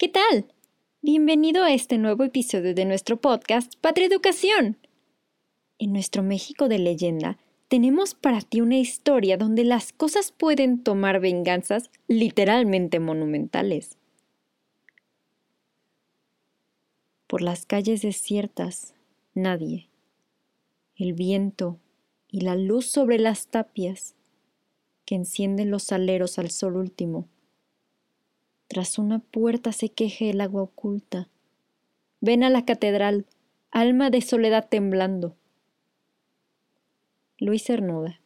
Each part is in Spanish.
¿Qué tal? Bienvenido a este nuevo episodio de nuestro podcast Patria Educación. En nuestro México de leyenda tenemos para ti una historia donde las cosas pueden tomar venganzas literalmente monumentales. Por las calles desiertas, nadie. El viento y la luz sobre las tapias que encienden los aleros al sol último tras una puerta se queje el agua oculta. Ven a la catedral, alma de soledad temblando. Luis Cernuda.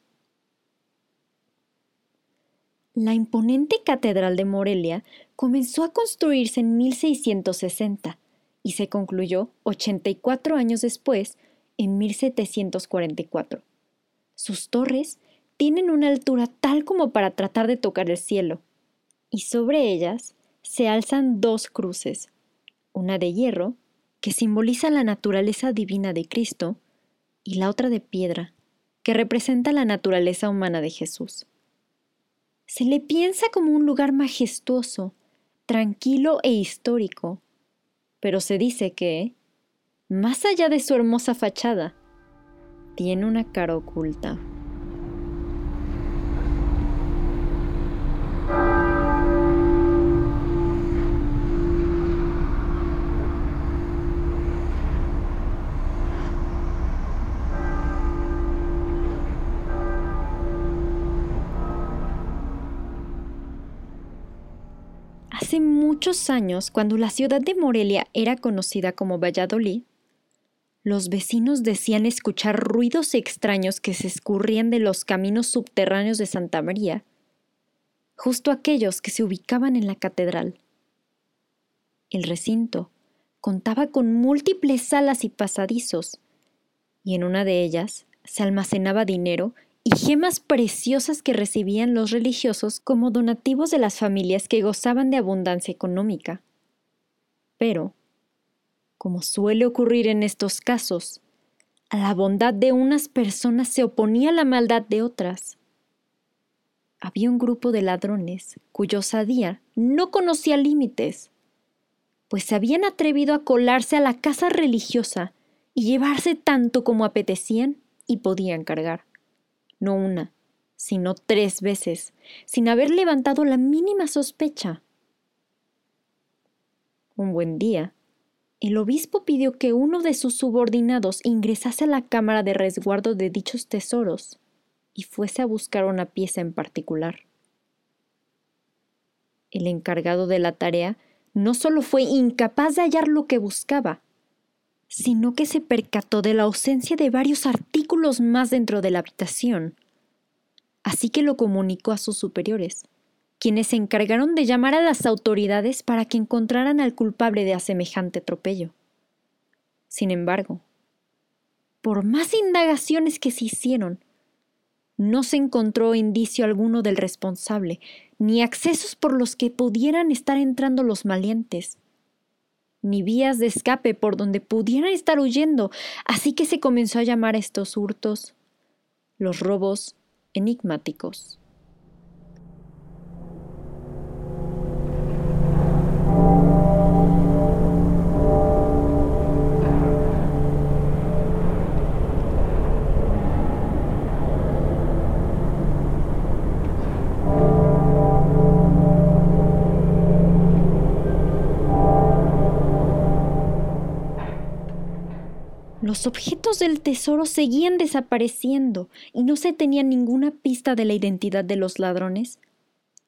La imponente catedral de Morelia comenzó a construirse en 1660 y se concluyó 84 años después, en 1744. Sus torres tienen una altura tal como para tratar de tocar el cielo y sobre ellas se alzan dos cruces, una de hierro, que simboliza la naturaleza divina de Cristo, y la otra de piedra, que representa la naturaleza humana de Jesús. Se le piensa como un lugar majestuoso, tranquilo e histórico, pero se dice que, más allá de su hermosa fachada, tiene una cara oculta. Hace muchos años, cuando la ciudad de Morelia era conocida como Valladolid, los vecinos decían escuchar ruidos extraños que se escurrían de los caminos subterráneos de Santa María, justo aquellos que se ubicaban en la catedral. El recinto contaba con múltiples salas y pasadizos, y en una de ellas se almacenaba dinero y gemas preciosas que recibían los religiosos como donativos de las familias que gozaban de abundancia económica. Pero, como suele ocurrir en estos casos, a la bondad de unas personas se oponía la maldad de otras. Había un grupo de ladrones cuyo osadía no conocía límites, pues se habían atrevido a colarse a la casa religiosa y llevarse tanto como apetecían y podían cargar no una, sino tres veces, sin haber levantado la mínima sospecha. Un buen día, el obispo pidió que uno de sus subordinados ingresase a la cámara de resguardo de dichos tesoros y fuese a buscar una pieza en particular. El encargado de la tarea no solo fue incapaz de hallar lo que buscaba, sino que se percató de la ausencia de varios artículos más dentro de la habitación. Así que lo comunicó a sus superiores, quienes se encargaron de llamar a las autoridades para que encontraran al culpable de semejante atropello. Sin embargo, por más indagaciones que se hicieron, no se encontró indicio alguno del responsable, ni accesos por los que pudieran estar entrando los maleantes ni vías de escape por donde pudieran estar huyendo, así que se comenzó a llamar a estos hurtos los robos enigmáticos. Los objetos del tesoro seguían desapareciendo y no se tenía ninguna pista de la identidad de los ladrones,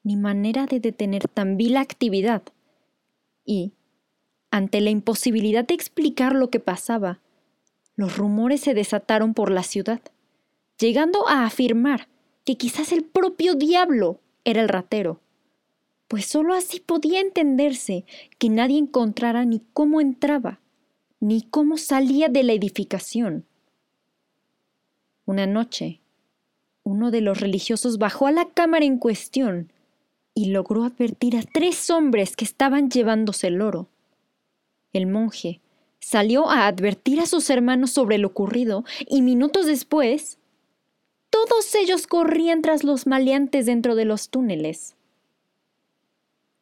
ni manera de detener tan vil actividad. Y, ante la imposibilidad de explicar lo que pasaba, los rumores se desataron por la ciudad, llegando a afirmar que quizás el propio diablo era el ratero, pues sólo así podía entenderse que nadie encontrara ni cómo entraba ni cómo salía de la edificación. Una noche, uno de los religiosos bajó a la cámara en cuestión y logró advertir a tres hombres que estaban llevándose el oro. El monje salió a advertir a sus hermanos sobre lo ocurrido y minutos después, todos ellos corrían tras los maleantes dentro de los túneles.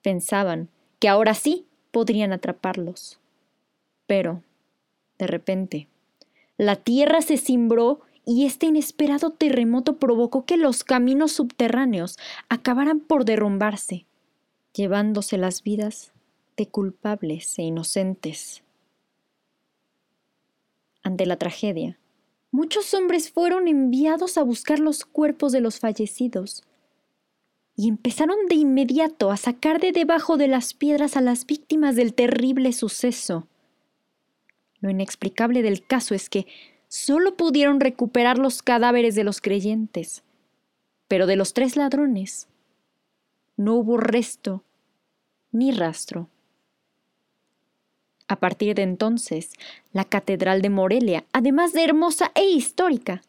Pensaban que ahora sí podrían atraparlos. Pero, de repente, la tierra se cimbró y este inesperado terremoto provocó que los caminos subterráneos acabaran por derrumbarse, llevándose las vidas de culpables e inocentes. Ante la tragedia, muchos hombres fueron enviados a buscar los cuerpos de los fallecidos y empezaron de inmediato a sacar de debajo de las piedras a las víctimas del terrible suceso. Lo inexplicable del caso es que solo pudieron recuperar los cadáveres de los creyentes, pero de los tres ladrones no hubo resto ni rastro. A partir de entonces, la Catedral de Morelia, además de hermosa e histórica,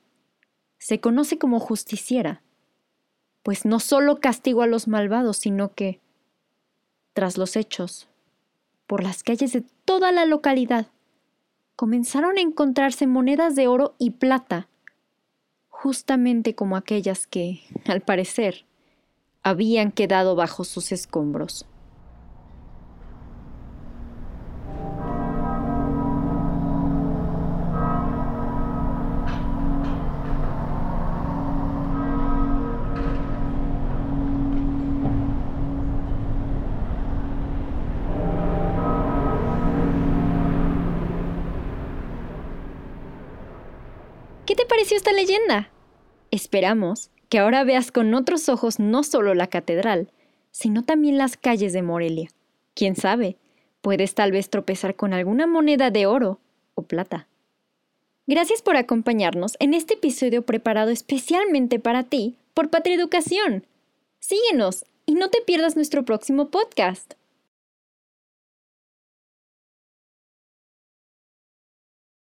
se conoce como justiciera, pues no solo castigó a los malvados, sino que, tras los hechos, por las calles de toda la localidad, comenzaron a encontrarse monedas de oro y plata, justamente como aquellas que, al parecer, habían quedado bajo sus escombros. Te pareció esta leyenda? Esperamos que ahora veas con otros ojos no solo la catedral, sino también las calles de Morelia. Quién sabe, puedes tal vez tropezar con alguna moneda de oro o plata. Gracias por acompañarnos en este episodio preparado especialmente para ti por Patria Educación. Síguenos y no te pierdas nuestro próximo podcast.